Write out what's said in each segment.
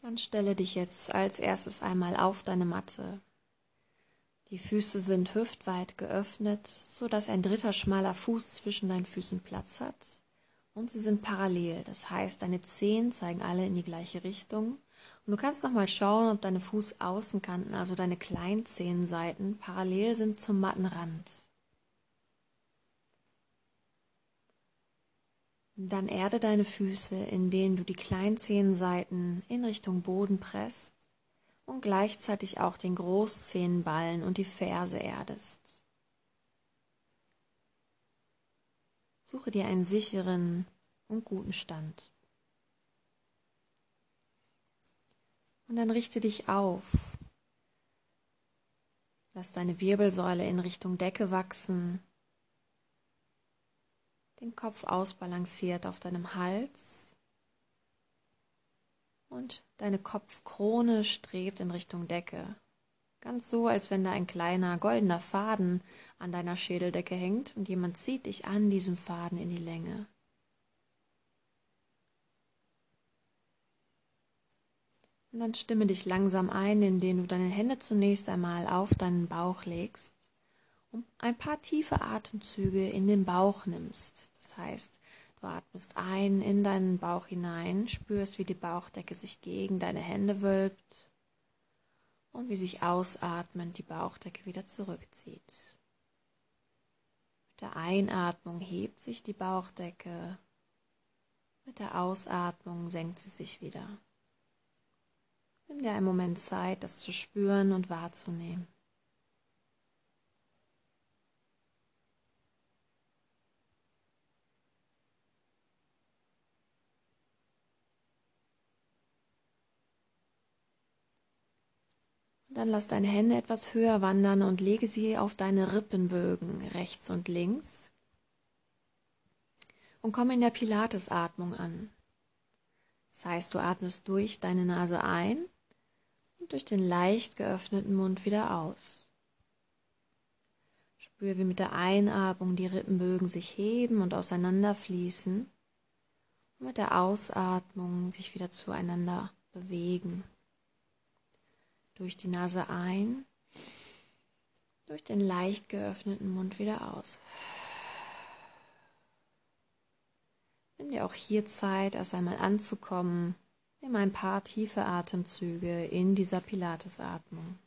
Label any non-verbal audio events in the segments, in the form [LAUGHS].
Dann stelle dich jetzt als erstes einmal auf deine Matte. Die Füße sind hüftweit geöffnet, so dass ein dritter schmaler Fuß zwischen deinen Füßen Platz hat. Und sie sind parallel, das heißt, deine Zehen zeigen alle in die gleiche Richtung. Und du kannst nochmal schauen, ob deine Fußaußenkanten, also deine Kleinzehenseiten, parallel sind zum Mattenrand. Dann erde deine Füße, indem du die Kleinzehenseiten in Richtung Boden presst und gleichzeitig auch den Großzehenballen und die Ferse erdest. Suche dir einen sicheren und guten Stand. Und dann richte dich auf. Lass deine Wirbelsäule in Richtung Decke wachsen den Kopf ausbalanciert auf deinem Hals und deine Kopfkrone strebt in Richtung Decke. Ganz so, als wenn da ein kleiner goldener Faden an deiner Schädeldecke hängt und jemand zieht dich an diesem Faden in die Länge. Und dann stimme dich langsam ein, indem du deine Hände zunächst einmal auf deinen Bauch legst und ein paar tiefe Atemzüge in den Bauch nimmst. Das heißt, du atmest ein in deinen Bauch hinein, spürst, wie die Bauchdecke sich gegen deine Hände wölbt und wie sich ausatmend die Bauchdecke wieder zurückzieht. Mit der Einatmung hebt sich die Bauchdecke, mit der Ausatmung senkt sie sich wieder. Nimm dir einen Moment Zeit, das zu spüren und wahrzunehmen. Dann lass deine Hände etwas höher wandern und lege sie auf deine Rippenbögen rechts und links. Und komm in der Pilatesatmung an. Das heißt, du atmest durch deine Nase ein und durch den leicht geöffneten Mund wieder aus. Spür, wie mit der Einatmung die Rippenbögen sich heben und auseinanderfließen und mit der Ausatmung sich wieder zueinander bewegen durch die Nase ein, durch den leicht geöffneten Mund wieder aus. Nimm dir auch hier Zeit, erst einmal anzukommen. Nimm ein paar tiefe Atemzüge in dieser Pilatesatmung.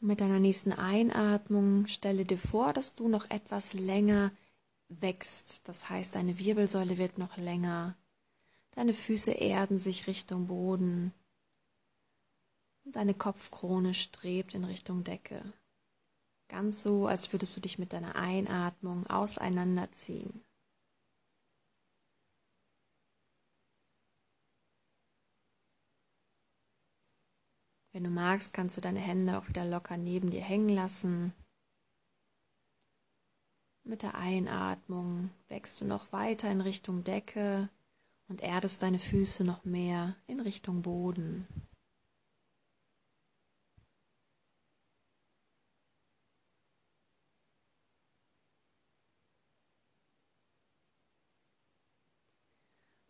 Mit deiner nächsten Einatmung stelle dir vor, dass du noch etwas länger wächst. Das heißt, deine Wirbelsäule wird noch länger. Deine Füße erden sich Richtung Boden. Und deine Kopfkrone strebt in Richtung Decke. Ganz so, als würdest du dich mit deiner Einatmung auseinanderziehen. Wenn du magst, kannst du deine Hände auch wieder locker neben dir hängen lassen. Mit der Einatmung wächst du noch weiter in Richtung Decke und erdest deine Füße noch mehr in Richtung Boden.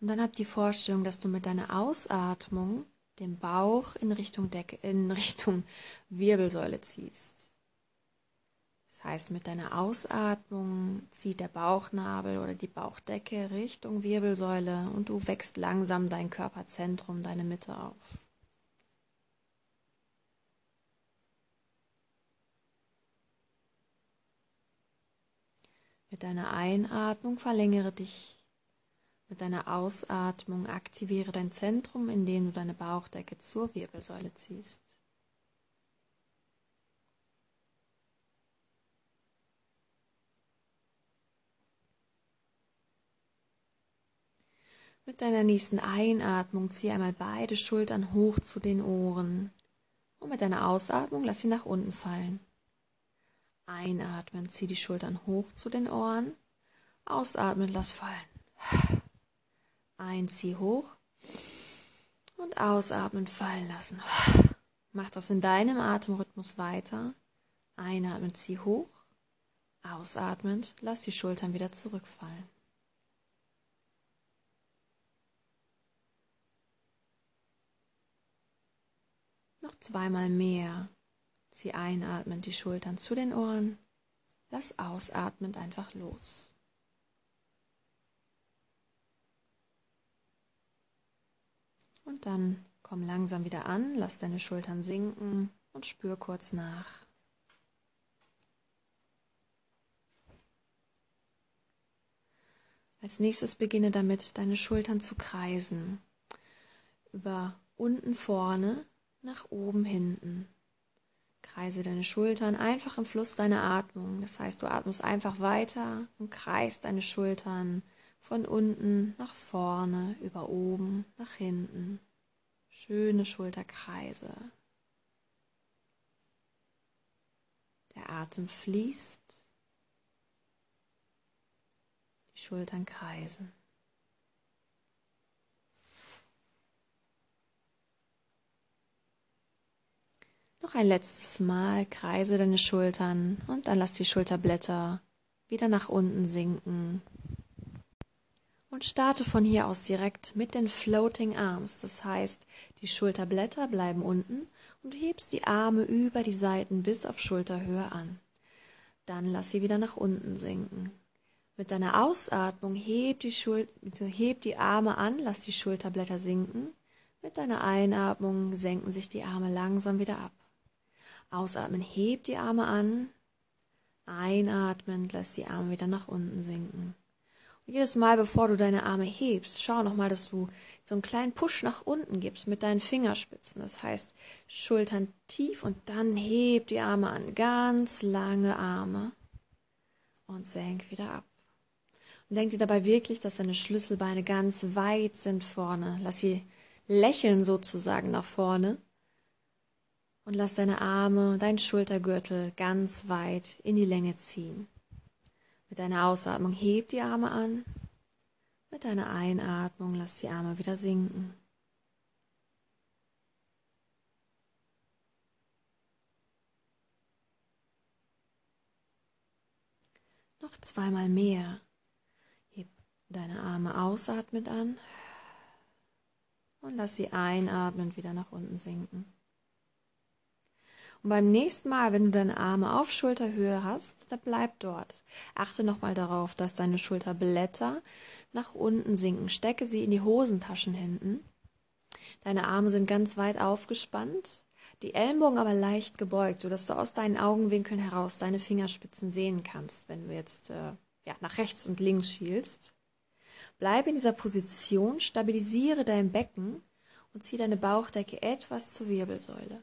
Und dann hab die Vorstellung, dass du mit deiner Ausatmung den Bauch in Richtung Decke, in [LAUGHS] Richtung Wirbelsäule ziehst. Das heißt, mit deiner Ausatmung zieht der Bauchnabel oder die Bauchdecke Richtung Wirbelsäule und du wächst langsam dein Körperzentrum, deine Mitte auf. Mit deiner Einatmung verlängere dich mit deiner Ausatmung aktiviere dein Zentrum, indem du deine Bauchdecke zur Wirbelsäule ziehst. Mit deiner nächsten Einatmung zieh einmal beide Schultern hoch zu den Ohren und mit deiner Ausatmung lass sie nach unten fallen. Einatmen, zieh die Schultern hoch zu den Ohren, ausatmen, lass fallen. Einzieh hoch und ausatmen fallen lassen. Mach das in deinem Atemrhythmus weiter. Einatmen, zieh hoch. Ausatmend, lass die Schultern wieder zurückfallen. Noch zweimal mehr. Zieh einatmend die Schultern zu den Ohren. Lass ausatmend einfach los. Und dann komm langsam wieder an, lass deine Schultern sinken und spür kurz nach. Als nächstes beginne damit, deine Schultern zu kreisen. Über unten vorne nach oben hinten. Kreise deine Schultern einfach im Fluss deiner Atmung. Das heißt, du atmest einfach weiter und kreist deine Schultern von unten nach vorne, über oben, nach hinten. Schöne Schulterkreise. Der Atem fließt. Die Schultern kreisen. Noch ein letztes Mal kreise deine Schultern und dann lass die Schulterblätter wieder nach unten sinken. Und starte von hier aus direkt mit den Floating Arms. Das heißt, die Schulterblätter bleiben unten und du hebst die Arme über die Seiten bis auf Schulterhöhe an. Dann lass sie wieder nach unten sinken. Mit deiner Ausatmung heb die, Schul heb die Arme an, lass die Schulterblätter sinken. Mit deiner Einatmung senken sich die Arme langsam wieder ab. Ausatmen, heb die Arme an. Einatmen, lass die Arme wieder nach unten sinken. Und jedes Mal, bevor du deine Arme hebst, schau nochmal, dass du so einen kleinen Push nach unten gibst mit deinen Fingerspitzen. Das heißt, Schultern tief und dann heb die Arme an. Ganz lange Arme. Und senk wieder ab. Und denk dir dabei wirklich, dass deine Schlüsselbeine ganz weit sind vorne. Lass sie lächeln sozusagen nach vorne und lass deine Arme, dein Schultergürtel ganz weit in die Länge ziehen. Mit deiner Ausatmung heb die Arme an. Mit deiner Einatmung lass die Arme wieder sinken. Noch zweimal mehr. Heb deine Arme ausatmend an und lass sie einatmend wieder nach unten sinken. Und beim nächsten Mal, wenn du deine Arme auf Schulterhöhe hast, dann bleib dort. Achte nochmal darauf, dass deine Schulterblätter nach unten sinken. Stecke sie in die Hosentaschen hinten. Deine Arme sind ganz weit aufgespannt, die Ellenbogen aber leicht gebeugt, sodass du aus deinen Augenwinkeln heraus deine Fingerspitzen sehen kannst, wenn du jetzt äh, ja, nach rechts und links schielst. Bleibe in dieser Position, stabilisiere dein Becken und zieh deine Bauchdecke etwas zur Wirbelsäule.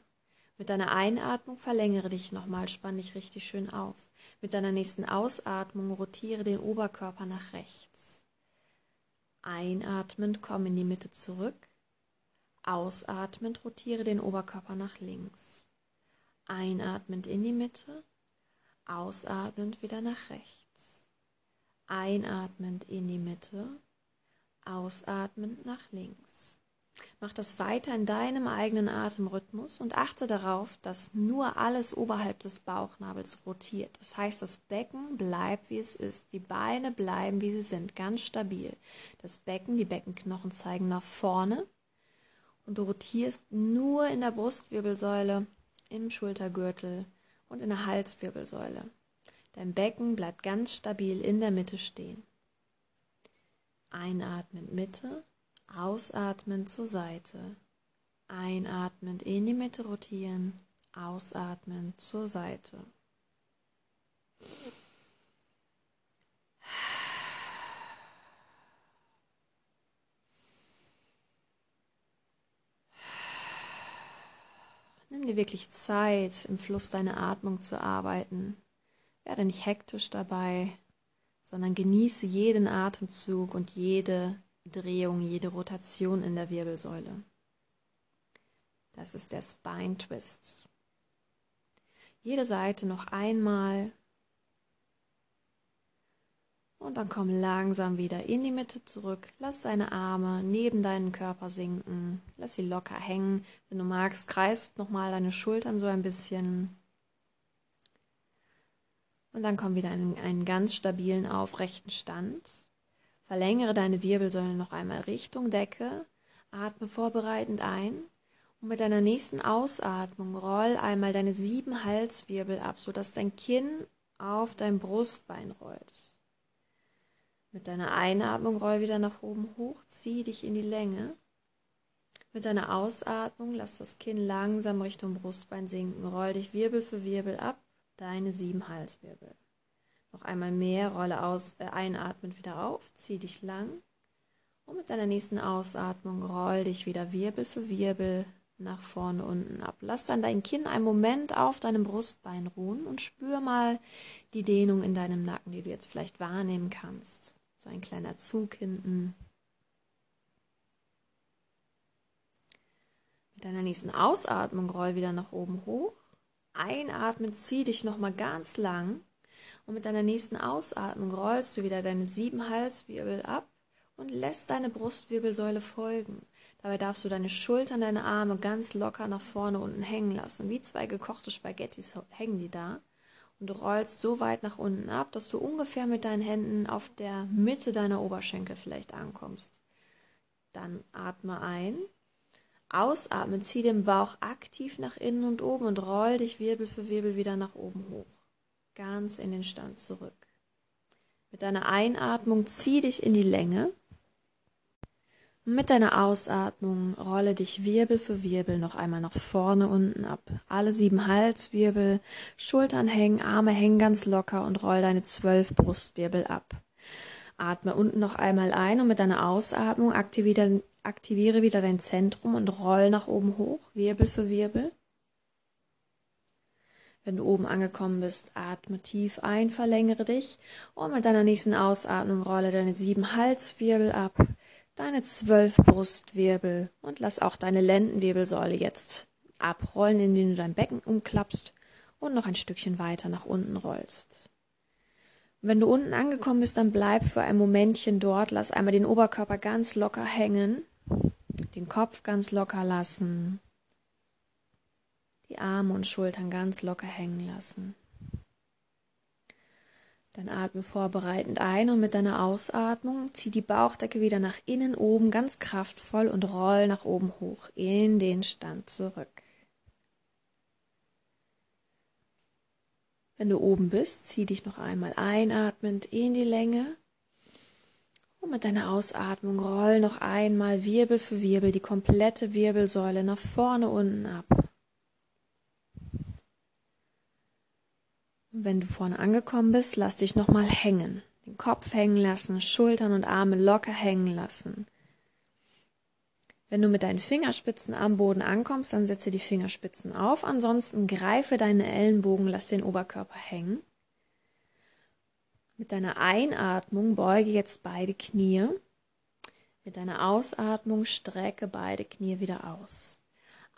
Mit deiner Einatmung verlängere dich nochmal, spann dich richtig schön auf. Mit deiner nächsten Ausatmung rotiere den Oberkörper nach rechts. Einatmend komm in die Mitte zurück. Ausatmend rotiere den Oberkörper nach links. Einatmend in die Mitte. Ausatmend wieder nach rechts. Einatmend in die Mitte. Ausatmend nach links. Mach das weiter in deinem eigenen Atemrhythmus und achte darauf, dass nur alles oberhalb des Bauchnabels rotiert. Das heißt, das Becken bleibt, wie es ist. Die Beine bleiben, wie sie sind, ganz stabil. Das Becken, die Beckenknochen zeigen nach vorne und du rotierst nur in der Brustwirbelsäule, im Schultergürtel und in der Halswirbelsäule. Dein Becken bleibt ganz stabil in der Mitte stehen. Einatmen Mitte Ausatmend zur Seite. Einatmend in die Mitte rotieren. Ausatmend zur Seite. Nimm dir wirklich Zeit, im Fluss deiner Atmung zu arbeiten. Werde nicht hektisch dabei, sondern genieße jeden Atemzug und jede Drehung, jede Rotation in der Wirbelsäule. Das ist der Spine Twist. Jede Seite noch einmal. Und dann komm langsam wieder in die Mitte zurück. Lass deine Arme neben deinen Körper sinken. Lass sie locker hängen. Wenn du magst, kreist nochmal deine Schultern so ein bisschen. Und dann komm wieder in einen ganz stabilen, aufrechten Stand. Verlängere deine Wirbelsäule noch einmal Richtung Decke. Atme vorbereitend ein. Und mit deiner nächsten Ausatmung roll einmal deine sieben Halswirbel ab, sodass dein Kinn auf dein Brustbein rollt. Mit deiner Einatmung roll wieder nach oben hoch, zieh dich in die Länge. Mit deiner Ausatmung lass das Kinn langsam Richtung Brustbein sinken, roll dich Wirbel für Wirbel ab, deine sieben Halswirbel. Noch einmal mehr, rolle aus, äh, einatmend wieder auf, zieh dich lang. Und mit deiner nächsten Ausatmung roll dich wieder Wirbel für Wirbel nach vorne unten ab. Lass dann dein Kinn einen Moment auf deinem Brustbein ruhen und spür mal die Dehnung in deinem Nacken, die du jetzt vielleicht wahrnehmen kannst. So ein kleiner Zug hinten. Mit deiner nächsten Ausatmung roll wieder nach oben hoch. Einatmen, zieh dich nochmal ganz lang. Und mit deiner nächsten Ausatmung rollst du wieder deine sieben Halswirbel ab und lässt deine Brustwirbelsäule folgen. Dabei darfst du deine Schultern, deine Arme ganz locker nach vorne unten hängen lassen. Wie zwei gekochte Spaghettis hängen die da und du rollst so weit nach unten ab, dass du ungefähr mit deinen Händen auf der Mitte deiner Oberschenkel vielleicht ankommst. Dann atme ein, ausatmen, zieh den Bauch aktiv nach innen und oben und roll dich Wirbel für Wirbel wieder nach oben hoch. Ganz in den Stand zurück. Mit deiner Einatmung zieh dich in die Länge mit deiner Ausatmung rolle dich Wirbel für Wirbel noch einmal nach vorne unten ab. Alle sieben Halswirbel, Schultern hängen, Arme hängen ganz locker und roll deine zwölf Brustwirbel ab. Atme unten noch einmal ein und mit deiner Ausatmung aktiviere, aktiviere wieder dein Zentrum und roll nach oben hoch, Wirbel für Wirbel. Wenn du oben angekommen bist, atme tief ein, verlängere dich. Und mit deiner nächsten Ausatmung rolle deine sieben Halswirbel ab deine zwölf Brustwirbel und lass auch deine Lendenwirbelsäule jetzt abrollen, indem du dein Becken umklappst und noch ein Stückchen weiter nach unten rollst. wenn du unten angekommen bist, dann bleib für ein Momentchen dort, lass einmal den Oberkörper ganz locker hängen, den Kopf ganz locker lassen, die Arme und Schultern ganz locker hängen lassen. Dann atme vorbereitend ein und mit deiner Ausatmung zieh die Bauchdecke wieder nach innen oben ganz kraftvoll und roll nach oben hoch in den Stand zurück. Wenn du oben bist, zieh dich noch einmal einatmend in die Länge und mit deiner Ausatmung roll noch einmal Wirbel für Wirbel die komplette Wirbelsäule nach vorne unten ab. Wenn du vorne angekommen bist, lass dich nochmal hängen. Den Kopf hängen lassen, Schultern und Arme locker hängen lassen. Wenn du mit deinen Fingerspitzen am Boden ankommst, dann setze die Fingerspitzen auf. Ansonsten greife deine Ellenbogen, lass den Oberkörper hängen. Mit deiner Einatmung beuge jetzt beide Knie. Mit deiner Ausatmung strecke beide Knie wieder aus.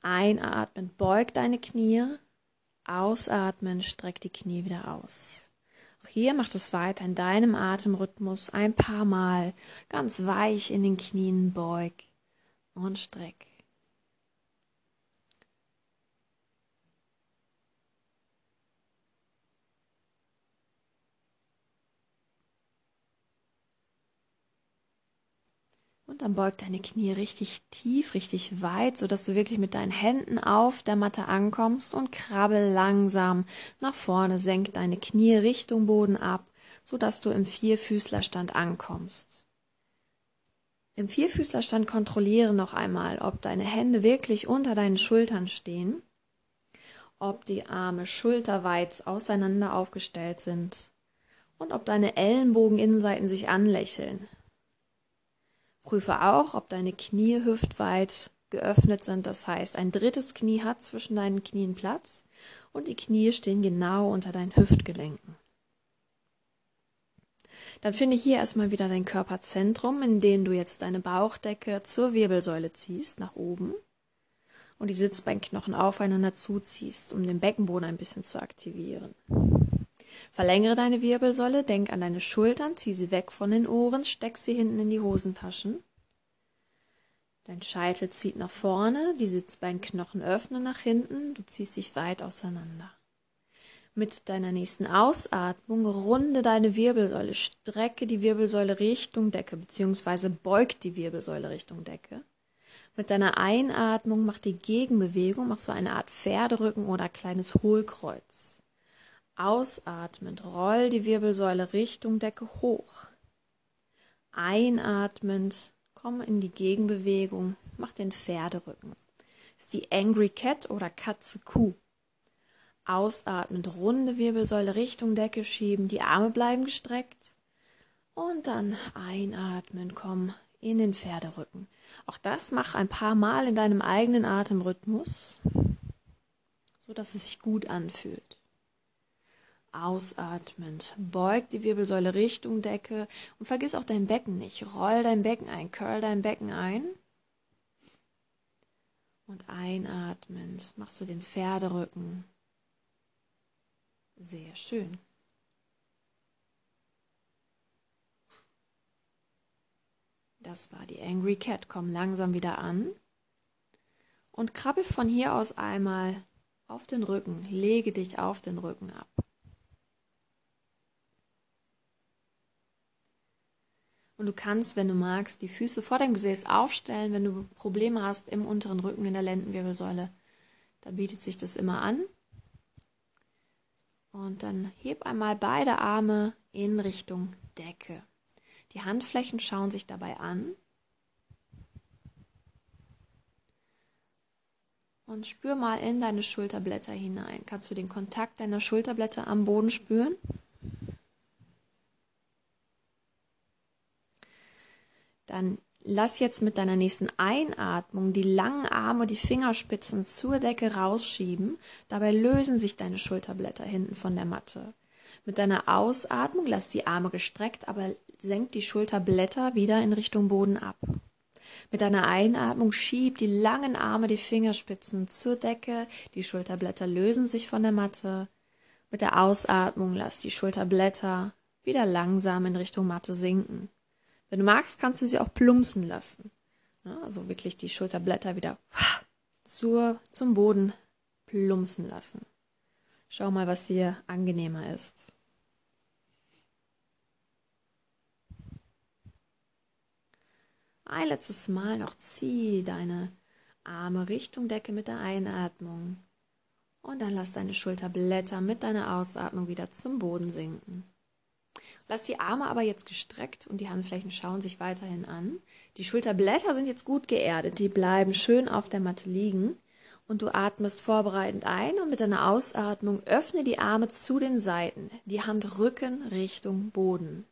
Einatmen, beug deine Knie. Ausatmen, streck die Knie wieder aus. Auch hier macht es weiter in deinem Atemrhythmus ein paar Mal ganz weich in den Knien beug und streck. Und dann beug deine Knie richtig tief, richtig weit, sodass du wirklich mit deinen Händen auf der Matte ankommst und krabbel langsam nach vorne, senk deine Knie Richtung Boden ab, sodass du im Vierfüßlerstand ankommst. Im Vierfüßlerstand kontrolliere noch einmal, ob deine Hände wirklich unter deinen Schultern stehen, ob die Arme schulterweit auseinander aufgestellt sind und ob deine Ellenbogeninnenseiten sich anlächeln. Prüfe auch, ob deine Knie hüftweit geöffnet sind. Das heißt, ein drittes Knie hat zwischen deinen Knien Platz und die Knie stehen genau unter deinen Hüftgelenken. Dann finde hier erstmal wieder dein Körperzentrum, in dem du jetzt deine Bauchdecke zur Wirbelsäule ziehst, nach oben und die Sitzbeinknochen aufeinander zuziehst, um den Beckenboden ein bisschen zu aktivieren. Verlängere deine Wirbelsäule, denk an deine Schultern, zieh sie weg von den Ohren, steck sie hinten in die Hosentaschen. Dein Scheitel zieht nach vorne, die Sitzbeinknochen öffnen nach hinten, du ziehst dich weit auseinander. Mit deiner nächsten Ausatmung runde deine Wirbelsäule, strecke die Wirbelsäule Richtung Decke bzw. beug die Wirbelsäule Richtung Decke. Mit deiner Einatmung mach die Gegenbewegung, mach so eine Art Pferderücken oder kleines Hohlkreuz. Ausatmend roll die Wirbelsäule Richtung Decke hoch. Einatmend komm in die Gegenbewegung, mach den Pferderücken. Ist die Angry Cat oder Katze Kuh. Ausatmend runde Wirbelsäule Richtung Decke schieben, die Arme bleiben gestreckt. Und dann einatmen, komm in den Pferderücken. Auch das mach ein paar Mal in deinem eigenen Atemrhythmus, so dass es sich gut anfühlt. Ausatmend, beug die Wirbelsäule Richtung Decke und vergiss auch dein Becken nicht. Roll dein Becken ein, curl dein Becken ein. Und einatmend machst du den Pferderücken sehr schön. Das war die Angry Cat. Komm langsam wieder an und krabbel von hier aus einmal auf den Rücken. Lege dich auf den Rücken ab. Und du kannst, wenn du magst, die Füße vor dem Gesäß aufstellen, wenn du Probleme hast im unteren Rücken in der Lendenwirbelsäule. Da bietet sich das immer an. Und dann heb einmal beide Arme in Richtung Decke. Die Handflächen schauen sich dabei an. Und spür mal in deine Schulterblätter hinein. Kannst du den Kontakt deiner Schulterblätter am Boden spüren? Dann Lass jetzt mit deiner nächsten Einatmung die langen Arme, die Fingerspitzen zur Decke rausschieben. Dabei lösen sich deine Schulterblätter hinten von der Matte. Mit deiner Ausatmung lass die Arme gestreckt, aber senk die Schulterblätter wieder in Richtung Boden ab. Mit deiner Einatmung schieb die langen Arme, die Fingerspitzen zur Decke, die Schulterblätter lösen sich von der Matte. Mit der Ausatmung lass die Schulterblätter wieder langsam in Richtung Matte sinken. Wenn du magst, kannst du sie auch plumpsen lassen. also wirklich die Schulterblätter wieder zur, zum Boden plumpsen lassen. Schau mal, was dir angenehmer ist. Ein letztes Mal noch zieh deine Arme Richtung Decke mit der Einatmung und dann lass deine Schulterblätter mit deiner Ausatmung wieder zum Boden sinken. Lass die Arme aber jetzt gestreckt und die Handflächen schauen sich weiterhin an. Die Schulterblätter sind jetzt gut geerdet, die bleiben schön auf der Matte liegen. Und du atmest vorbereitend ein und mit deiner Ausatmung öffne die Arme zu den Seiten, die Handrücken Richtung Boden.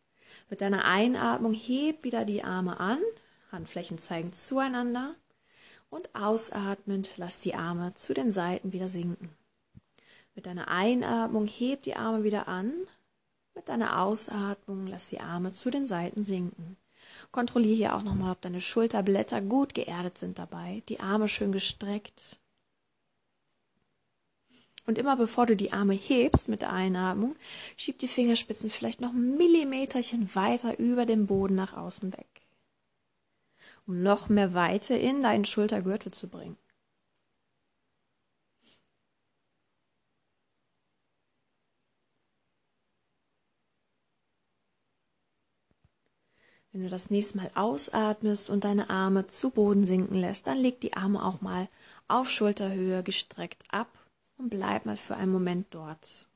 Mit deiner Einatmung heb wieder die Arme an, Handflächen zeigen zueinander und ausatmend lass die Arme zu den Seiten wieder sinken. Mit deiner Einatmung heb die Arme wieder an, mit deiner Ausatmung lass die Arme zu den Seiten sinken. Kontrolliere hier auch nochmal, ob deine Schulterblätter gut geerdet sind dabei, die Arme schön gestreckt. Und immer bevor du die Arme hebst mit der Einatmung, schieb die Fingerspitzen vielleicht noch ein Millimeterchen weiter über den Boden nach außen weg, um noch mehr Weite in deinen Schultergürtel zu bringen. Wenn du das nächste Mal ausatmest und deine Arme zu Boden sinken lässt, dann leg die Arme auch mal auf Schulterhöhe gestreckt ab und bleib mal für einen Moment dort.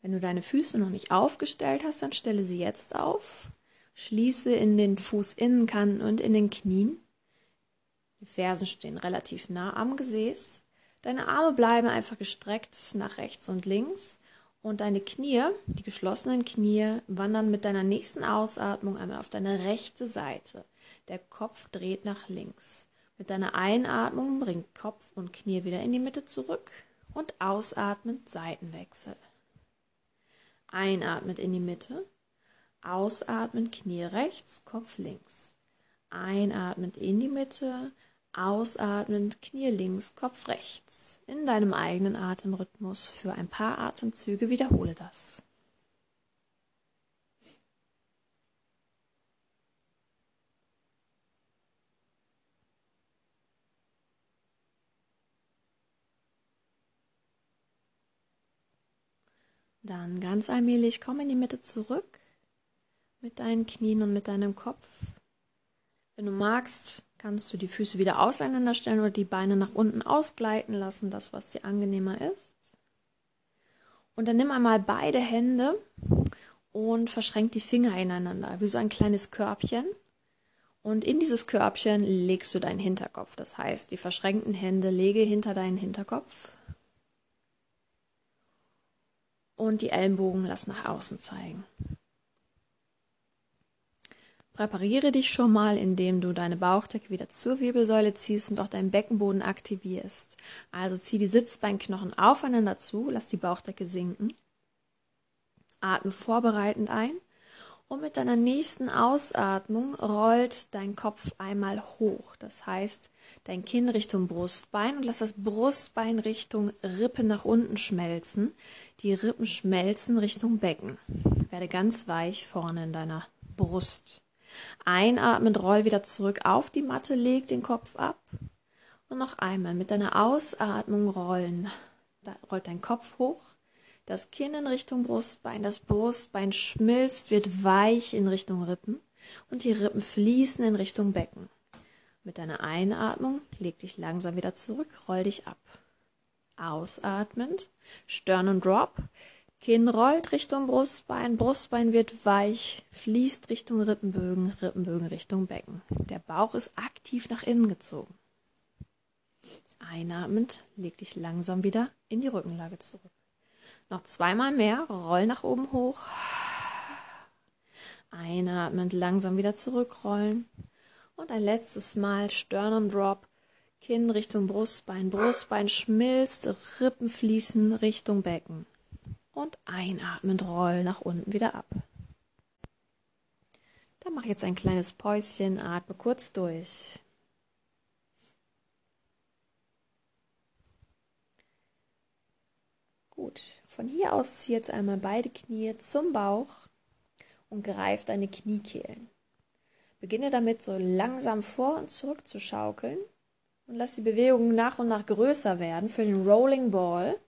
Wenn du deine Füße noch nicht aufgestellt hast, dann stelle sie jetzt auf. Schließe in den Fußinnenkanten und in den Knien. Die Fersen stehen relativ nah am Gesäß. Deine Arme bleiben einfach gestreckt nach rechts und links und deine Knie, die geschlossenen Knie, wandern mit deiner nächsten Ausatmung einmal auf deine rechte Seite. Der Kopf dreht nach links. Mit deiner Einatmung bringt Kopf und Knie wieder in die Mitte zurück und ausatmend Seitenwechsel. Einatmend in die Mitte, ausatmend Knie rechts, Kopf links. Einatmend in die Mitte, Ausatmend, Knie links, Kopf rechts. In deinem eigenen Atemrhythmus. Für ein paar Atemzüge wiederhole das. Dann ganz allmählich komm in die Mitte zurück mit deinen Knien und mit deinem Kopf. Wenn du magst, kannst du die Füße wieder auseinander stellen oder die Beine nach unten ausgleiten lassen, das was dir angenehmer ist. Und dann nimm einmal beide Hände und verschränk die Finger ineinander, wie so ein kleines Körbchen. Und in dieses Körbchen legst du deinen Hinterkopf. Das heißt, die verschränkten Hände lege hinter deinen Hinterkopf und die Ellenbogen lass nach außen zeigen. Präpariere dich schon mal, indem du deine Bauchdecke wieder zur Wirbelsäule ziehst und auch deinen Beckenboden aktivierst. Also zieh die Sitzbeinknochen aufeinander zu, lass die Bauchdecke sinken. Atme vorbereitend ein und mit deiner nächsten Ausatmung rollt dein Kopf einmal hoch. Das heißt, dein Kinn Richtung Brustbein und lass das Brustbein Richtung Rippe nach unten schmelzen. Die Rippen schmelzen Richtung Becken. Werde ganz weich vorne in deiner Brust. Einatmend roll wieder zurück auf die Matte, leg den Kopf ab. Und noch einmal mit deiner Ausatmung rollen. Da rollt dein Kopf hoch das Kinn in Richtung Brustbein, das Brustbein schmilzt, wird weich in Richtung Rippen und die Rippen fließen in Richtung Becken. Mit deiner Einatmung leg dich langsam wieder zurück, roll dich ab. Ausatmend, Stern und Drop, Kinn rollt Richtung Brustbein, Brustbein wird weich, fließt Richtung Rippenbögen, Rippenbögen Richtung Becken. Der Bauch ist aktiv nach innen gezogen. Einatmend, leg dich langsam wieder in die Rückenlage zurück. Noch zweimal mehr. Roll nach oben hoch. Einatmend langsam wieder zurückrollen. Und ein letztes Mal Sternum Drop. Kinn Richtung Brustbein. Brustbein schmilzt. Rippen fließen Richtung Becken. Und einatmend roll nach unten wieder ab. Dann mach jetzt ein kleines Päuschen. Atme kurz durch. Gut, von hier aus zieh jetzt einmal beide Knie zum Bauch und greif deine Kniekehlen. Beginne damit so langsam vor und zurück zu schaukeln und lass die Bewegung nach und nach größer werden für den Rolling Ball.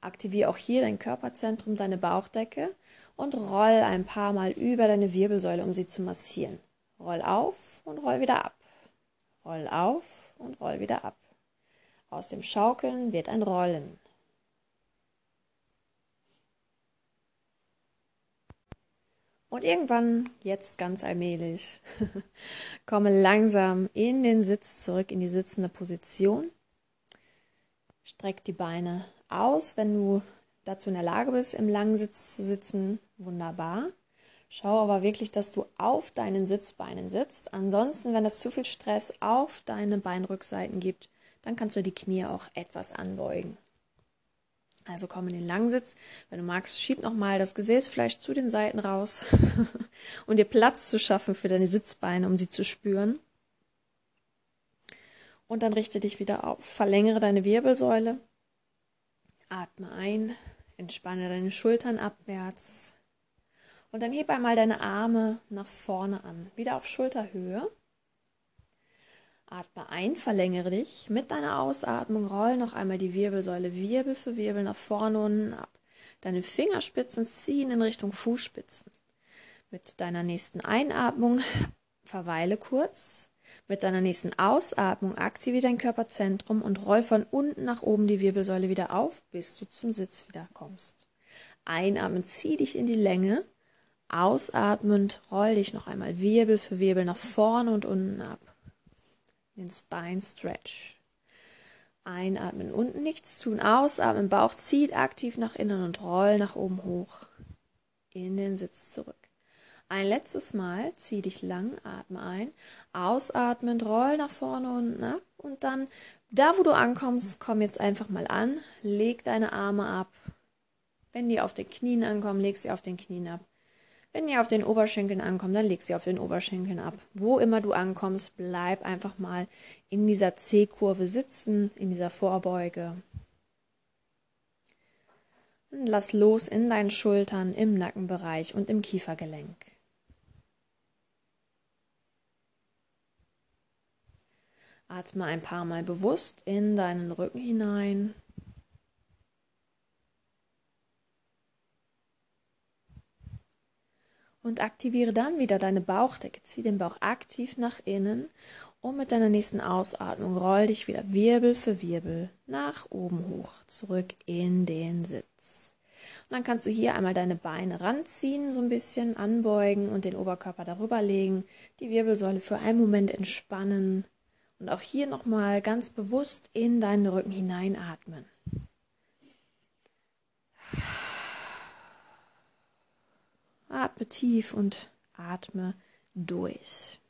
Aktiviere auch hier dein Körperzentrum, deine Bauchdecke und roll ein paar Mal über deine Wirbelsäule, um sie zu massieren. Roll auf und roll wieder ab. Roll auf und roll wieder ab. Aus dem Schaukeln wird ein Rollen. Und irgendwann, jetzt ganz allmählich, [LAUGHS] komme langsam in den Sitz zurück, in die sitzende Position. Streck die Beine aus, wenn du dazu in der Lage bist, im langen Sitz zu sitzen. Wunderbar. Schau aber wirklich, dass du auf deinen Sitzbeinen sitzt. Ansonsten, wenn es zu viel Stress auf deine Beinrückseiten gibt, dann kannst du die Knie auch etwas anbeugen. Also komm in den Langsitz. Wenn du magst, schieb nochmal das Gesäß vielleicht zu den Seiten raus, [LAUGHS] um dir Platz zu schaffen für deine Sitzbeine, um sie zu spüren. Und dann richte dich wieder auf. Verlängere deine Wirbelsäule. Atme ein. Entspanne deine Schultern abwärts. Und dann heb einmal deine Arme nach vorne an. Wieder auf Schulterhöhe. Atme ein, verlängere dich. Mit deiner Ausatmung roll noch einmal die Wirbelsäule Wirbel für Wirbel nach vorne und ab. Deine Fingerspitzen ziehen in Richtung Fußspitzen. Mit deiner nächsten Einatmung verweile kurz. Mit deiner nächsten Ausatmung aktiviere dein Körperzentrum und roll von unten nach oben die Wirbelsäule wieder auf, bis du zum Sitz wieder kommst. Einatmen, zieh dich in die Länge. Ausatmend roll dich noch einmal Wirbel für Wirbel nach vorne und unten ab den Spine Stretch. Einatmen, unten nichts tun, ausatmen, Bauch zieht aktiv nach innen und roll nach oben hoch in den Sitz zurück. Ein letztes Mal, zieh dich lang, atme ein, ausatmen, roll nach vorne unten ab und dann, da wo du ankommst, komm jetzt einfach mal an, leg deine Arme ab. Wenn die auf den Knien ankommen, leg sie auf den Knien ab. Wenn ihr auf den Oberschenkeln ankommt, dann leg sie auf den Oberschenkeln ab. Wo immer du ankommst, bleib einfach mal in dieser C-Kurve sitzen, in dieser Vorbeuge. Und lass los in deinen Schultern, im Nackenbereich und im Kiefergelenk. Atme ein paar Mal bewusst in deinen Rücken hinein. Und aktiviere dann wieder deine Bauchdecke. Zieh den Bauch aktiv nach innen und mit deiner nächsten Ausatmung roll dich wieder Wirbel für Wirbel nach oben hoch, zurück in den Sitz. Und dann kannst du hier einmal deine Beine ranziehen, so ein bisschen anbeugen und den Oberkörper darüber legen, die Wirbelsäule für einen Moment entspannen und auch hier nochmal ganz bewusst in deinen Rücken hineinatmen. Atme tief und atme durch.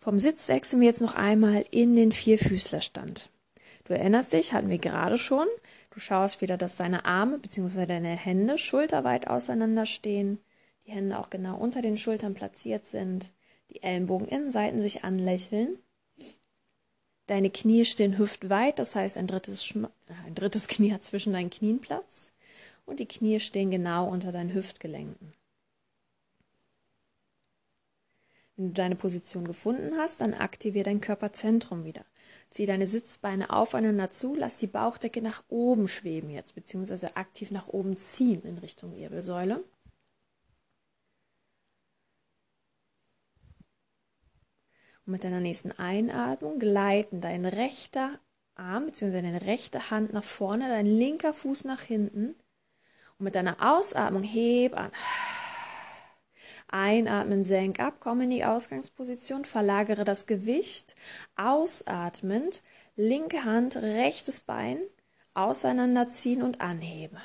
Vom Sitz wechseln wir jetzt noch einmal in den Vierfüßlerstand. Du erinnerst dich, hatten wir gerade schon. Du schaust wieder, dass deine Arme bzw. deine Hände schulterweit auseinander stehen, die Hände auch genau unter den Schultern platziert sind, die Ellenbogen in Seiten sich anlächeln. Deine Knie stehen hüftweit, das heißt ein drittes, Schma ein drittes [LAUGHS] Knie hat zwischen deinen Knien Platz und die Knie stehen genau unter deinen Hüftgelenken. Wenn du deine Position gefunden hast, dann aktiviere dein Körperzentrum wieder. Zieh deine Sitzbeine aufeinander zu, lass die Bauchdecke nach oben schweben jetzt, beziehungsweise aktiv nach oben ziehen in Richtung Wirbelsäule. Und mit deiner nächsten Einatmung gleiten dein rechter Arm bzw. deine rechte Hand nach vorne, dein linker Fuß nach hinten. Und mit deiner Ausatmung heb an. Einatmen, senk ab, komm in die Ausgangsposition, verlagere das Gewicht. Ausatmend, linke Hand, rechtes Bein auseinanderziehen und anheben.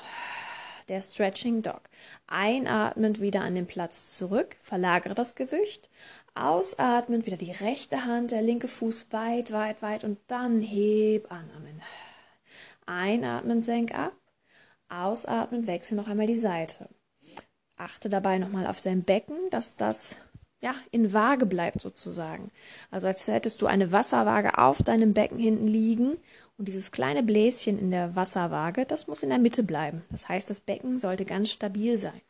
Der Stretching Dog. Einatmend wieder an den Platz zurück, verlagere das Gewicht. Ausatmend wieder die rechte Hand, der linke Fuß weit, weit, weit und dann heb an. Amen. Einatmen, senk ab. Ausatmen, wechsel noch einmal die Seite. Achte dabei nochmal auf dein Becken, dass das ja in Waage bleibt sozusagen. Also als hättest du eine Wasserwaage auf deinem Becken hinten liegen und dieses kleine Bläschen in der Wasserwaage, das muss in der Mitte bleiben. Das heißt, das Becken sollte ganz stabil sein.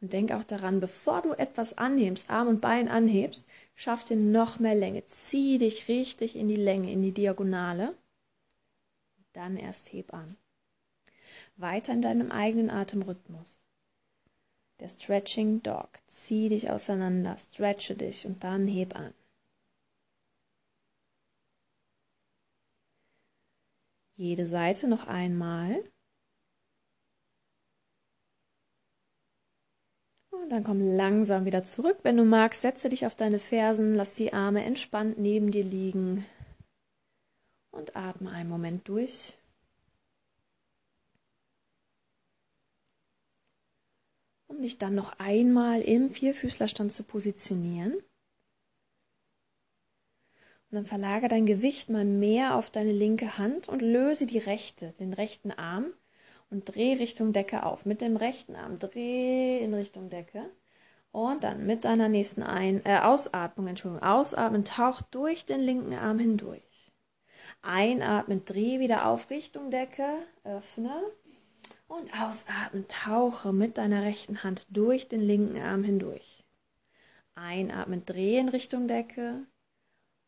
Und denk auch daran, bevor du etwas anhebst, Arm und Bein anhebst, schaff dir noch mehr Länge. Zieh dich richtig in die Länge, in die Diagonale. Dann erst heb an weiter in deinem eigenen Atemrhythmus. Der Stretching Dog. Zieh dich auseinander, stretche dich und dann heb an. Jede Seite noch einmal. Dann komm langsam wieder zurück. Wenn du magst, setze dich auf deine Fersen, lass die Arme entspannt neben dir liegen und atme einen Moment durch. um dich dann noch einmal im Vierfüßlerstand zu positionieren. Und dann verlagere dein Gewicht mal mehr auf deine linke Hand und löse die rechte, den rechten Arm und dreh Richtung Decke auf. Mit dem rechten Arm dreh in Richtung Decke. Und dann mit deiner nächsten Ein äh, Ausatmung, Entschuldigung, ausatmen, tauch durch den linken Arm hindurch. Einatmen, dreh wieder auf Richtung Decke, öffne und ausatmen, tauche mit deiner rechten Hand durch den linken Arm hindurch. Einatmen, dreh in Richtung Decke.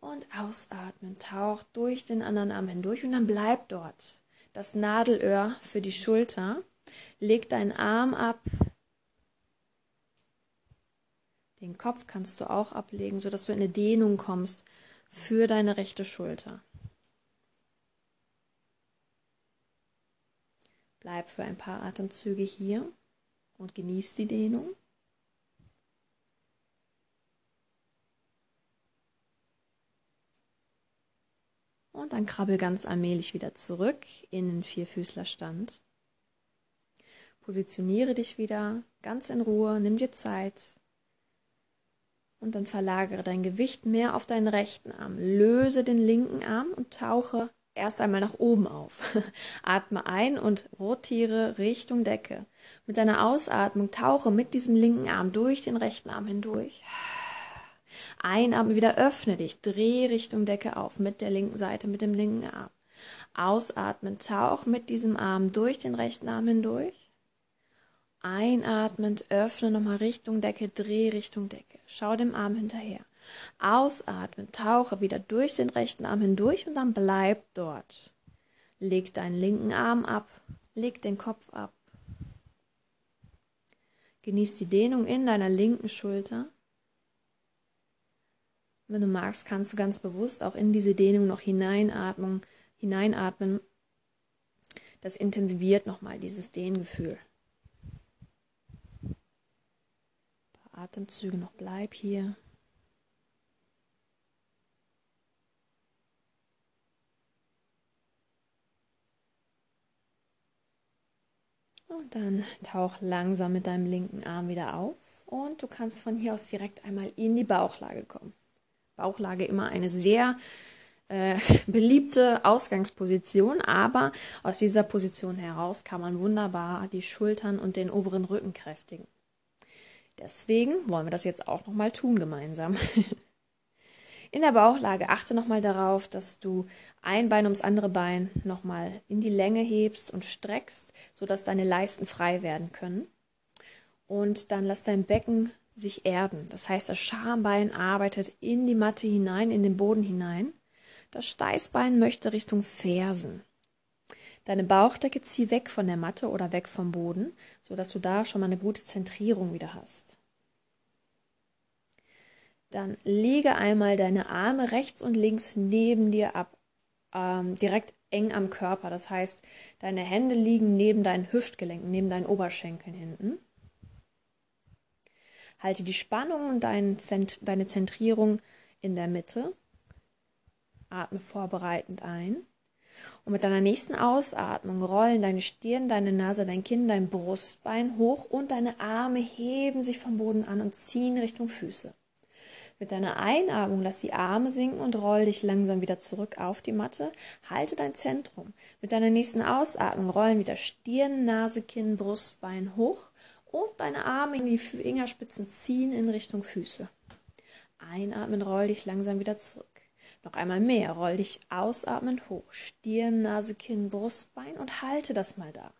Und ausatmen, tauch durch den anderen Arm hindurch und dann bleib dort. Das Nadelöhr für die Schulter. Leg deinen Arm ab. Den Kopf kannst du auch ablegen, sodass du in eine Dehnung kommst für deine rechte Schulter. Bleib für ein paar Atemzüge hier und genieß die Dehnung. Und dann krabbel ganz allmählich wieder zurück in den Vierfüßlerstand. Positioniere dich wieder ganz in Ruhe, nimm dir Zeit und dann verlagere dein Gewicht mehr auf deinen rechten Arm. Löse den linken Arm und tauche erst einmal nach oben auf. [LAUGHS] Atme ein und rotiere Richtung Decke. Mit deiner Ausatmung tauche mit diesem linken Arm durch den rechten Arm hindurch. Einatmen, wieder öffne dich, dreh Richtung Decke auf mit der linken Seite, mit dem linken Arm. Ausatmen, tauch mit diesem Arm durch den rechten Arm hindurch. Einatmend, öffne nochmal Richtung Decke, dreh Richtung Decke. Schau dem Arm hinterher. Ausatmen, tauche wieder durch den rechten Arm hindurch und dann bleib dort. Leg deinen linken Arm ab, leg den Kopf ab. Genieß die Dehnung in deiner linken Schulter. Wenn du magst, kannst du ganz bewusst auch in diese Dehnung noch hineinatmen, hineinatmen. Das intensiviert nochmal dieses Dehngefühl. Atemzüge noch bleib hier. Und dann tauch langsam mit deinem linken Arm wieder auf und du kannst von hier aus direkt einmal in die Bauchlage kommen. Bauchlage immer eine sehr äh, [LAUGHS] beliebte Ausgangsposition, aber aus dieser Position heraus kann man wunderbar die Schultern und den oberen Rücken kräftigen. Deswegen wollen wir das jetzt auch nochmal tun gemeinsam. [LAUGHS] In der Bauchlage achte nochmal darauf, dass du ein Bein ums andere Bein nochmal in die Länge hebst und streckst, sodass deine Leisten frei werden können. Und dann lass dein Becken sich erden. Das heißt, das Schambein arbeitet in die Matte hinein, in den Boden hinein. Das Steißbein möchte Richtung Fersen. Deine Bauchdecke zieh weg von der Matte oder weg vom Boden, sodass du da schon mal eine gute Zentrierung wieder hast. Dann lege einmal deine Arme rechts und links neben dir ab, ähm, direkt eng am Körper. Das heißt, deine Hände liegen neben deinen Hüftgelenken, neben deinen Oberschenkeln hinten. Halte die Spannung und deine Zentrierung in der Mitte. Atme vorbereitend ein. Und mit deiner nächsten Ausatmung rollen deine Stirn, deine Nase, dein Kinn, dein Brustbein hoch und deine Arme heben sich vom Boden an und ziehen Richtung Füße. Mit deiner Einatmung lass die Arme sinken und roll dich langsam wieder zurück auf die Matte. Halte dein Zentrum. Mit deiner nächsten Ausatmung rollen wieder Stirn, Nase, Kinn, Brustbein hoch und deine Arme in die Fingerspitzen ziehen in Richtung Füße. Einatmen, roll dich langsam wieder zurück. Noch einmal mehr, roll dich ausatmen hoch. Stirn, Nase, Kinn, Brustbein und halte das mal da.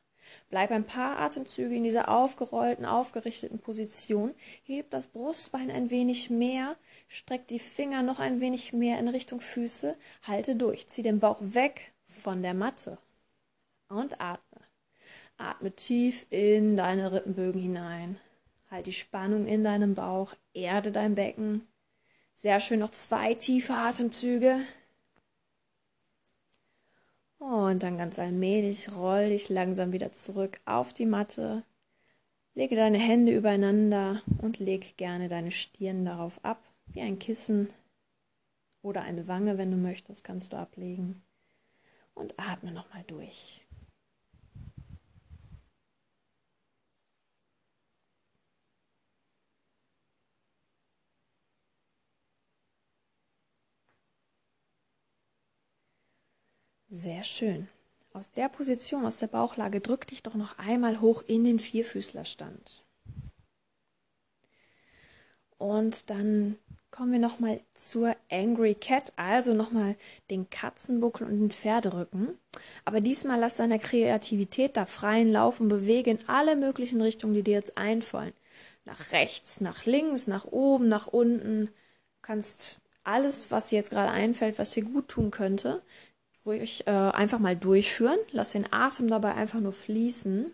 Bleib ein paar Atemzüge in dieser aufgerollten, aufgerichteten Position. Heb das Brustbein ein wenig mehr, streck die Finger noch ein wenig mehr in Richtung Füße, halte durch, zieh den Bauch weg von der Matte und atme. Atme tief in deine Rippenbögen hinein. Halt die Spannung in deinem Bauch, erde dein Becken. Sehr schön, noch zwei tiefe Atemzüge. Und dann ganz allmählich roll dich langsam wieder zurück auf die Matte. Lege deine Hände übereinander und leg gerne deine Stirn darauf ab, wie ein Kissen oder eine Wange, wenn du möchtest, kannst du ablegen. Und atme nochmal durch. Sehr schön. Aus der Position, aus der Bauchlage, drück dich doch noch einmal hoch in den Vierfüßlerstand. Und dann kommen wir nochmal zur Angry Cat, also nochmal den Katzenbuckel und den Pferderücken. Aber diesmal lass deiner Kreativität da freien Lauf und bewege in alle möglichen Richtungen, die dir jetzt einfallen. Nach rechts, nach links, nach oben, nach unten. Du kannst alles, was dir jetzt gerade einfällt, was dir gut tun könnte, ruhig äh, einfach mal durchführen. Lass den Atem dabei einfach nur fließen.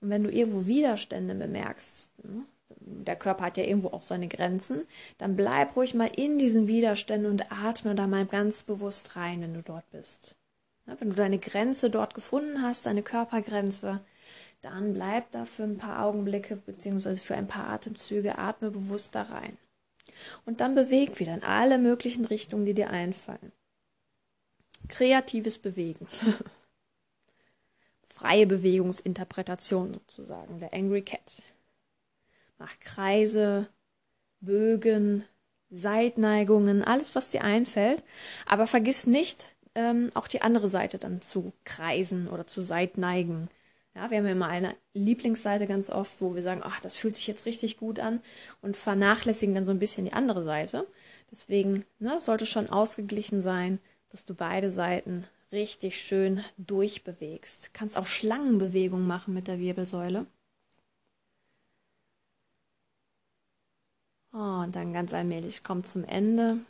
Und wenn du irgendwo Widerstände bemerkst, ne, der Körper hat ja irgendwo auch seine Grenzen, dann bleib ruhig mal in diesen Widerständen und atme da mal ganz bewusst rein, wenn du dort bist. Wenn du deine Grenze dort gefunden hast, deine Körpergrenze, dann bleib da für ein paar Augenblicke beziehungsweise für ein paar Atemzüge, atme bewusst da rein. Und dann beweg wieder in alle möglichen Richtungen, die dir einfallen. Kreatives Bewegen. [LAUGHS] Freie Bewegungsinterpretation sozusagen, der Angry Cat. Mach Kreise, Bögen, Seitneigungen, alles, was dir einfällt. Aber vergiss nicht, ähm, auch die andere Seite dann zu kreisen oder zu seitneigen. Ja, wir haben ja immer eine Lieblingsseite ganz oft, wo wir sagen, ach, das fühlt sich jetzt richtig gut an und vernachlässigen dann so ein bisschen die andere Seite. Deswegen ne, sollte schon ausgeglichen sein, dass du beide Seiten richtig schön durchbewegst. Du kannst auch Schlangenbewegungen machen mit der Wirbelsäule. Oh, und dann ganz allmählich kommt zum Ende.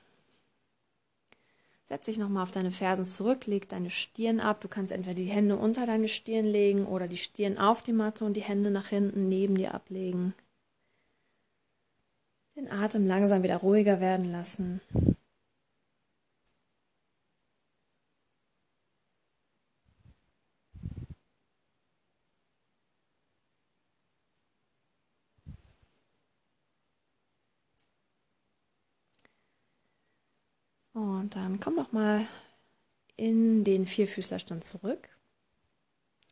Setz dich nochmal auf deine Fersen zurück, leg deine Stirn ab. Du kannst entweder die Hände unter deine Stirn legen oder die Stirn auf die Matte und die Hände nach hinten neben dir ablegen. Den Atem langsam wieder ruhiger werden lassen. Und dann komm noch mal in den Vierfüßlerstand zurück.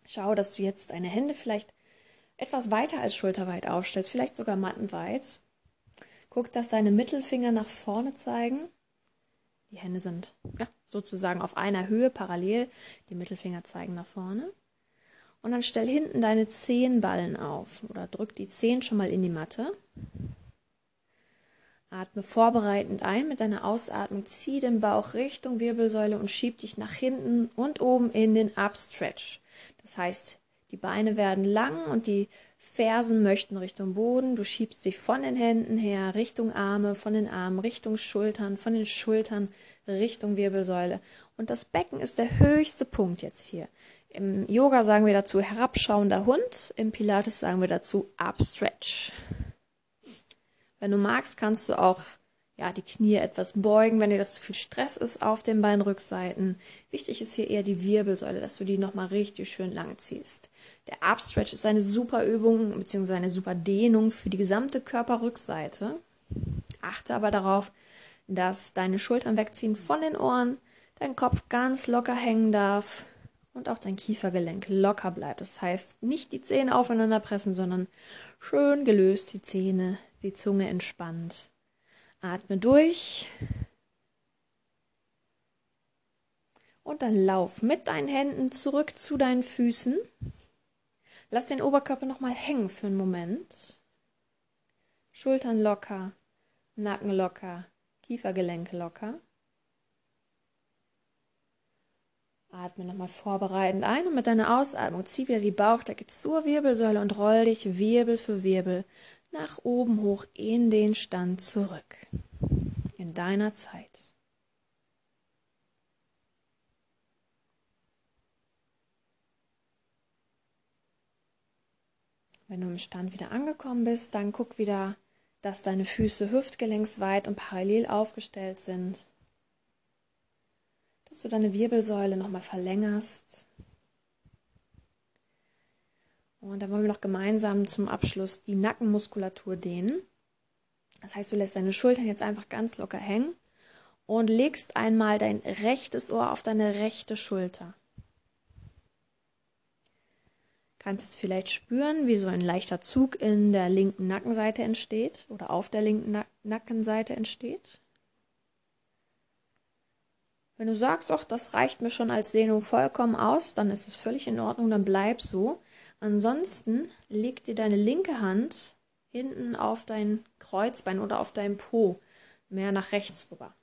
Schau, dass du jetzt deine Hände vielleicht etwas weiter als schulterweit aufstellst, vielleicht sogar mattenweit. Guck, dass deine Mittelfinger nach vorne zeigen. Die Hände sind ja, sozusagen auf einer Höhe parallel. Die Mittelfinger zeigen nach vorne. Und dann stell hinten deine Zehenballen auf oder drück die Zehen schon mal in die Matte. Atme vorbereitend ein mit deiner Ausatmung, zieh den Bauch Richtung Wirbelsäule und schieb dich nach hinten und oben in den Upstretch. Das heißt, die Beine werden lang und die Fersen möchten Richtung Boden. Du schiebst dich von den Händen her Richtung Arme, von den Armen Richtung Schultern, von den Schultern Richtung Wirbelsäule. Und das Becken ist der höchste Punkt jetzt hier. Im Yoga sagen wir dazu herabschauender Hund, im Pilates sagen wir dazu Upstretch. Wenn du magst, kannst du auch ja, die Knie etwas beugen, wenn dir das zu viel Stress ist auf den Beinrückseiten. Wichtig ist hier eher die Wirbelsäule, dass du die nochmal richtig schön lang ziehst. Der Upstretch ist eine super Übung bzw. eine super Dehnung für die gesamte Körperrückseite. Achte aber darauf, dass deine Schultern wegziehen von den Ohren, dein Kopf ganz locker hängen darf und auch dein Kiefergelenk locker bleibt. Das heißt, nicht die Zähne aufeinander pressen, sondern schön gelöst die Zähne die Zunge entspannt. Atme durch. Und dann lauf mit deinen Händen zurück zu deinen Füßen. Lass den Oberkörper nochmal hängen für einen Moment. Schultern locker, Nacken locker, Kiefergelenke locker. Atme nochmal vorbereitend ein und mit deiner Ausatmung zieh wieder die Bauchdecke zur Wirbelsäule und roll dich Wirbel für Wirbel nach oben hoch in den Stand zurück. In deiner Zeit. Wenn du im Stand wieder angekommen bist, dann guck wieder, dass deine Füße hüftgelenksweit und parallel aufgestellt sind. Dass du deine Wirbelsäule nochmal verlängerst. Und dann wollen wir noch gemeinsam zum Abschluss die Nackenmuskulatur dehnen. Das heißt, du lässt deine Schultern jetzt einfach ganz locker hängen und legst einmal dein rechtes Ohr auf deine rechte Schulter. Kannst jetzt vielleicht spüren, wie so ein leichter Zug in der linken Nackenseite entsteht oder auf der linken Nack Nackenseite entsteht. Wenn du sagst, doch, das reicht mir schon als Dehnung vollkommen aus, dann ist es völlig in Ordnung, dann bleib so. Ansonsten leg dir deine linke Hand hinten auf dein Kreuzbein oder auf dein Po, mehr nach rechts rüber.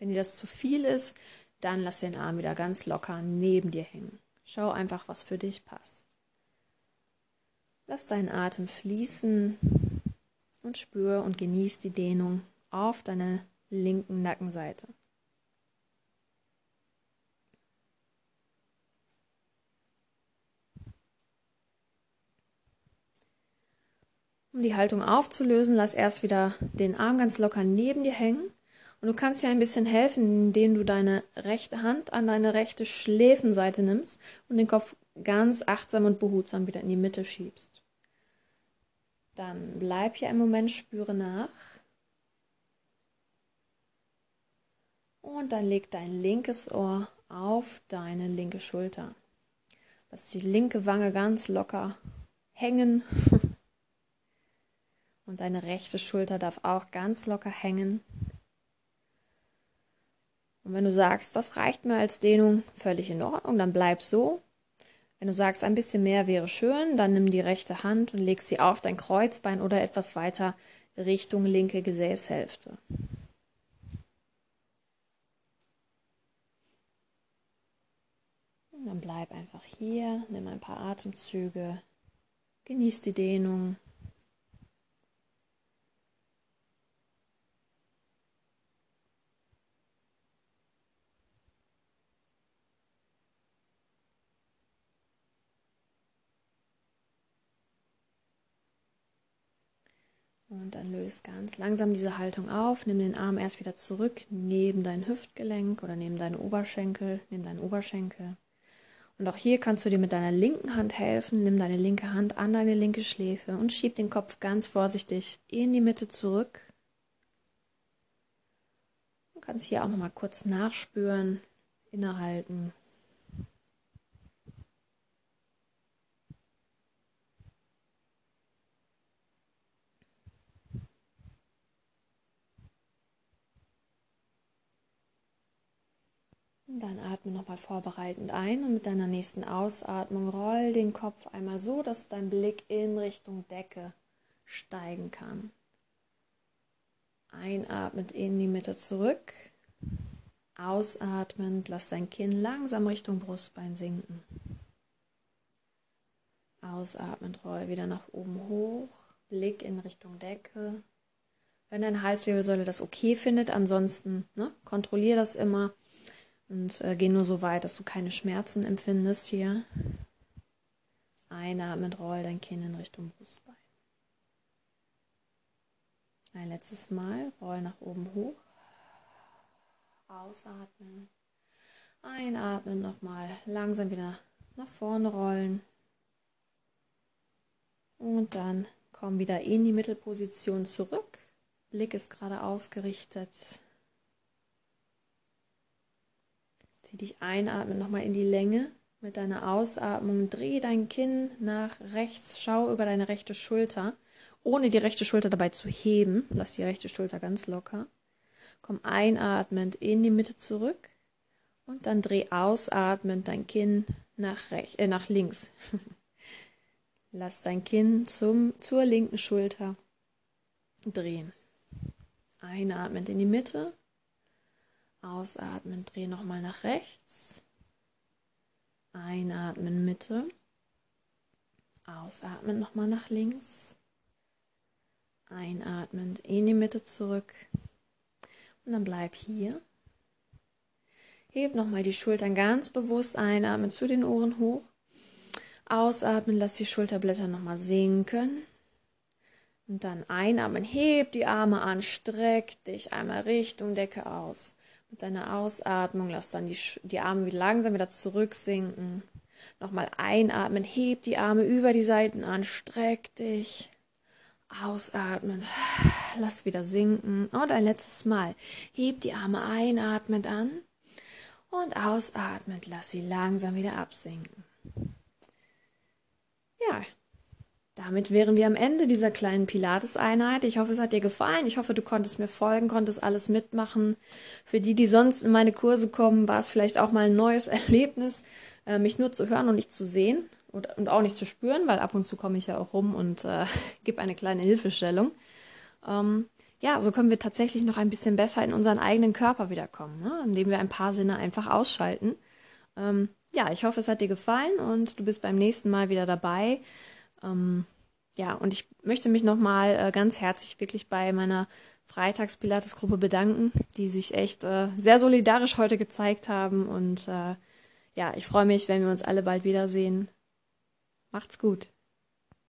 Wenn dir das zu viel ist, dann lass den Arm wieder ganz locker neben dir hängen. Schau einfach, was für dich passt. Lass deinen Atem fließen und spür und genieß die Dehnung auf deiner linken Nackenseite. Um die Haltung aufzulösen, lass erst wieder den Arm ganz locker neben dir hängen. Und du kannst dir ein bisschen helfen, indem du deine rechte Hand an deine rechte Schläfenseite nimmst und den Kopf ganz achtsam und behutsam wieder in die Mitte schiebst. Dann bleib hier einen Moment, spüre nach. Und dann leg dein linkes Ohr auf deine linke Schulter. Lass die linke Wange ganz locker hängen [LAUGHS] Und deine rechte Schulter darf auch ganz locker hängen. Und wenn du sagst, das reicht mir als Dehnung, völlig in Ordnung, dann bleib so. Wenn du sagst, ein bisschen mehr wäre schön, dann nimm die rechte Hand und leg sie auf dein Kreuzbein oder etwas weiter Richtung linke Gesäßhälfte. Und dann bleib einfach hier, nimm ein paar Atemzüge, genieß die Dehnung. Und dann löst ganz langsam diese Haltung auf. Nimm den Arm erst wieder zurück neben dein Hüftgelenk oder neben deinen Oberschenkel. Nimm deinen Oberschenkel. Und auch hier kannst du dir mit deiner linken Hand helfen. Nimm deine linke Hand an deine linke Schläfe und schieb den Kopf ganz vorsichtig in die Mitte zurück. Du kannst hier auch noch mal kurz nachspüren, innehalten. Dann atme nochmal vorbereitend ein und mit deiner nächsten Ausatmung roll den Kopf einmal so, dass dein Blick in Richtung Decke steigen kann. Einatmend in die Mitte zurück. Ausatmend lass dein Kinn langsam Richtung Brustbein sinken. Ausatmend roll wieder nach oben hoch. Blick in Richtung Decke. Wenn dein Halswirbelsäule das okay findet, ansonsten ne, kontrollier das immer und äh, geh nur so weit, dass du keine Schmerzen empfindest hier. Einatmen, roll dein Kinn in Richtung Brustbein. Ein letztes Mal, roll nach oben hoch. Ausatmen. Einatmen nochmal, langsam wieder nach vorne rollen. Und dann komm wieder in die Mittelposition zurück. Blick ist gerade ausgerichtet. Zieh dich einatmen nochmal in die Länge. Mit deiner Ausatmung dreh dein Kinn nach rechts, schau über deine rechte Schulter, ohne die rechte Schulter dabei zu heben. Lass die rechte Schulter ganz locker. Komm einatmend in die Mitte zurück und dann dreh ausatmend dein Kinn nach, rechts, äh, nach links. [LAUGHS] Lass dein Kinn zum, zur linken Schulter drehen. Einatmend in die Mitte Ausatmen, dreh nochmal nach rechts. Einatmen, Mitte. Ausatmen nochmal nach links. Einatmend in die Mitte zurück. Und dann bleib hier. Heb nochmal die Schultern ganz bewusst einatmen zu den Ohren hoch. Ausatmen, lass die Schulterblätter nochmal sinken. Und dann einatmen, heb die Arme an, streck dich einmal Richtung Decke aus. Mit deiner Ausatmung lass dann die, die Arme wieder langsam wieder zurücksinken. Nochmal einatmen, heb die Arme über die Seiten an, streck dich. Ausatmen, lass wieder sinken. Und ein letztes Mal. Heb die Arme einatmend an und ausatmend, lass sie langsam wieder absinken. Ja, damit wären wir am Ende dieser kleinen Pilates-Einheit. Ich hoffe, es hat dir gefallen. Ich hoffe, du konntest mir folgen, konntest alles mitmachen. Für die, die sonst in meine Kurse kommen, war es vielleicht auch mal ein neues [LAUGHS] Erlebnis, äh, mich nur zu hören und nicht zu sehen und, auch nicht zu spüren, weil ab und zu komme ich ja auch rum und äh, [LAUGHS] gebe eine kleine Hilfestellung. Ähm, ja, so können wir tatsächlich noch ein bisschen besser in unseren eigenen Körper wiederkommen, ne? indem wir ein paar Sinne einfach ausschalten. Ähm, ja, ich hoffe, es hat dir gefallen und du bist beim nächsten Mal wieder dabei. Ähm, ja, und ich möchte mich nochmal äh, ganz herzlich wirklich bei meiner Freitags-Pilates-Gruppe bedanken, die sich echt äh, sehr solidarisch heute gezeigt haben. Und äh, ja, ich freue mich, wenn wir uns alle bald wiedersehen. Macht's gut.